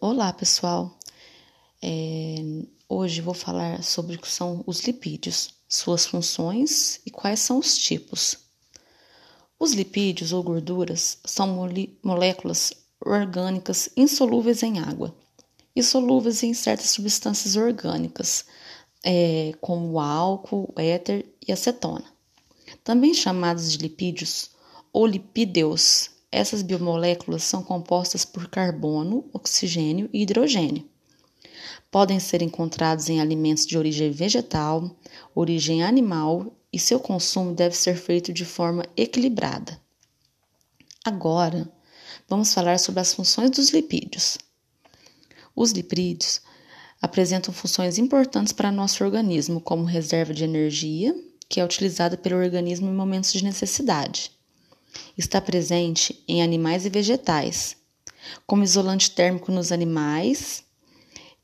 Olá, pessoal. É, hoje vou falar sobre o que são os lipídios, suas funções e quais são os tipos. Os lipídios ou gorduras são moléculas orgânicas insolúveis em água e solúveis em certas substâncias orgânicas, é, como álcool, éter e acetona. Também chamados de lipídios ou lipídeos essas biomoléculas são compostas por carbono, oxigênio e hidrogênio. Podem ser encontrados em alimentos de origem vegetal, origem animal e seu consumo deve ser feito de forma equilibrada. Agora, vamos falar sobre as funções dos lipídios. Os lipídios apresentam funções importantes para nosso organismo, como reserva de energia, que é utilizada pelo organismo em momentos de necessidade Está presente em animais e vegetais, como isolante térmico nos animais,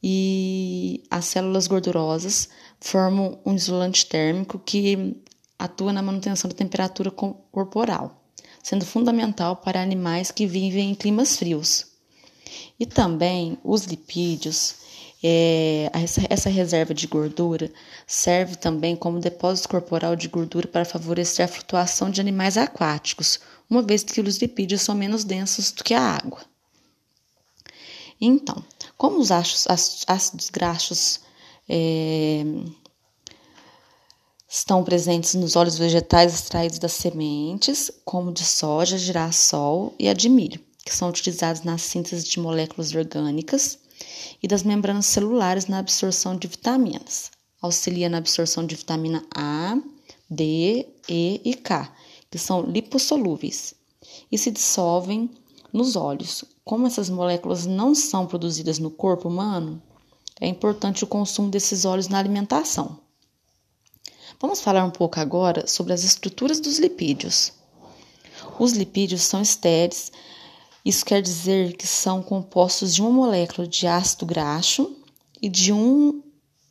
e as células gordurosas formam um isolante térmico que atua na manutenção da temperatura corporal, sendo fundamental para animais que vivem em climas frios. E também os lipídios é, essa, essa reserva de gordura serve também como depósito corporal de gordura para favorecer a flutuação de animais aquáticos, uma vez que os lipídios são menos densos do que a água. Então, como os ácidos graxos é, estão presentes nos óleos vegetais extraídos das sementes, como de soja, girassol e a de milho, que são utilizados na síntese de moléculas orgânicas e das membranas celulares na absorção de vitaminas. Auxilia na absorção de vitamina A, D, E e K, que são lipossolúveis e se dissolvem nos olhos. Como essas moléculas não são produzidas no corpo humano, é importante o consumo desses óleos na alimentação. Vamos falar um pouco agora sobre as estruturas dos lipídios. Os lipídios são estéreis isso quer dizer que são compostos de uma molécula de ácido graxo e de um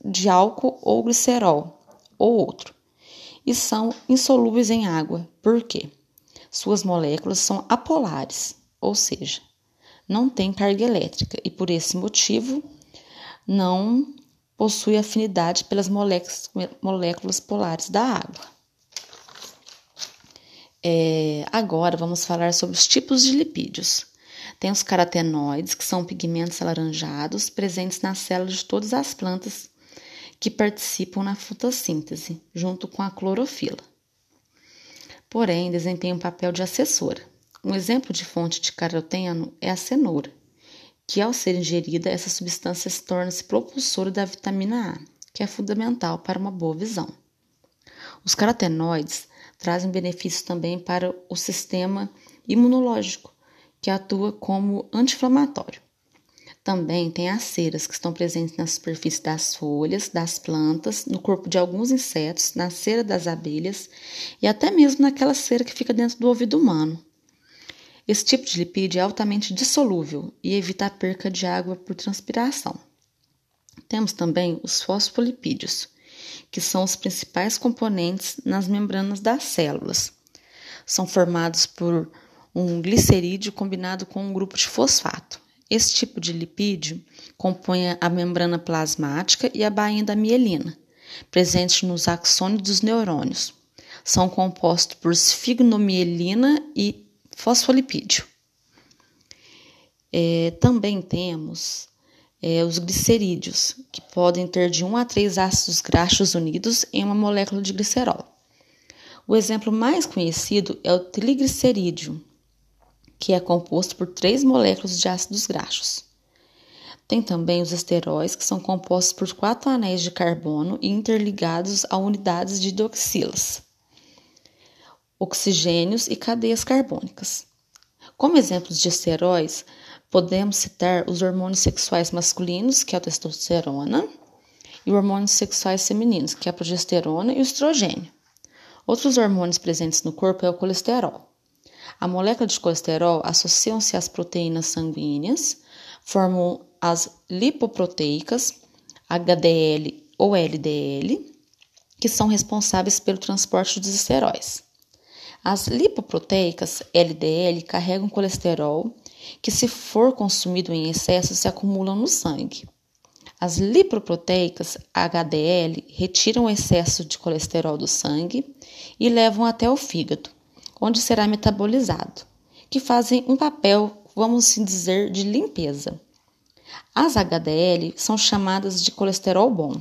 de álcool ou glicerol ou outro. E são insolúveis em água. Por quê? Suas moléculas são apolares, ou seja, não têm carga elétrica e por esse motivo não possui afinidade pelas moléculas, moléculas polares da água. É, agora vamos falar sobre os tipos de lipídios. Tem os carotenoides, que são pigmentos alaranjados presentes nas células de todas as plantas que participam na fotossíntese, junto com a clorofila. Porém, desempenham um papel de assessora. Um exemplo de fonte de caroteno é a cenoura, que ao ser ingerida, essa substância se torna-se propulsora da vitamina A, que é fundamental para uma boa visão. Os carotenoides trazem benefícios também para o sistema imunológico, que atua como anti-inflamatório. Também tem as ceras que estão presentes na superfície das folhas, das plantas, no corpo de alguns insetos, na cera das abelhas e até mesmo naquela cera que fica dentro do ouvido humano. Esse tipo de lipídio é altamente dissolúvel e evita a perca de água por transpiração. Temos também os fosfolipídios, que são os principais componentes nas membranas das células. São formados por um glicerídeo combinado com um grupo de fosfato. Esse tipo de lipídio compõe a membrana plasmática e a bainha da mielina, presente nos axônios dos neurônios. São compostos por sfigmomielina e fosfolipídio. É, também temos é, os glicerídeos, que podem ter de 1 a 3 ácidos graxos unidos em uma molécula de glicerol. O exemplo mais conhecido é o triglicerídeo, que é composto por três moléculas de ácidos graxos. Tem também os esteróis, que são compostos por quatro anéis de carbono e interligados a unidades de hidroxilas, oxigênios e cadeias carbônicas. Como exemplos de esteróis, Podemos citar os hormônios sexuais masculinos, que é a testosterona, e os hormônios sexuais femininos, que é a progesterona e o estrogênio. Outros hormônios presentes no corpo é o colesterol. A molécula de colesterol associam-se às proteínas sanguíneas, formam as lipoproteicas, HDL ou LDL, que são responsáveis pelo transporte dos esteróis. As lipoproteicas LDL carregam colesterol que, se for consumido em excesso, se acumulam no sangue. As lipoproteicas HDL retiram o excesso de colesterol do sangue e levam até o fígado, onde será metabolizado, que fazem um papel, vamos assim dizer, de limpeza. As HDL são chamadas de colesterol bom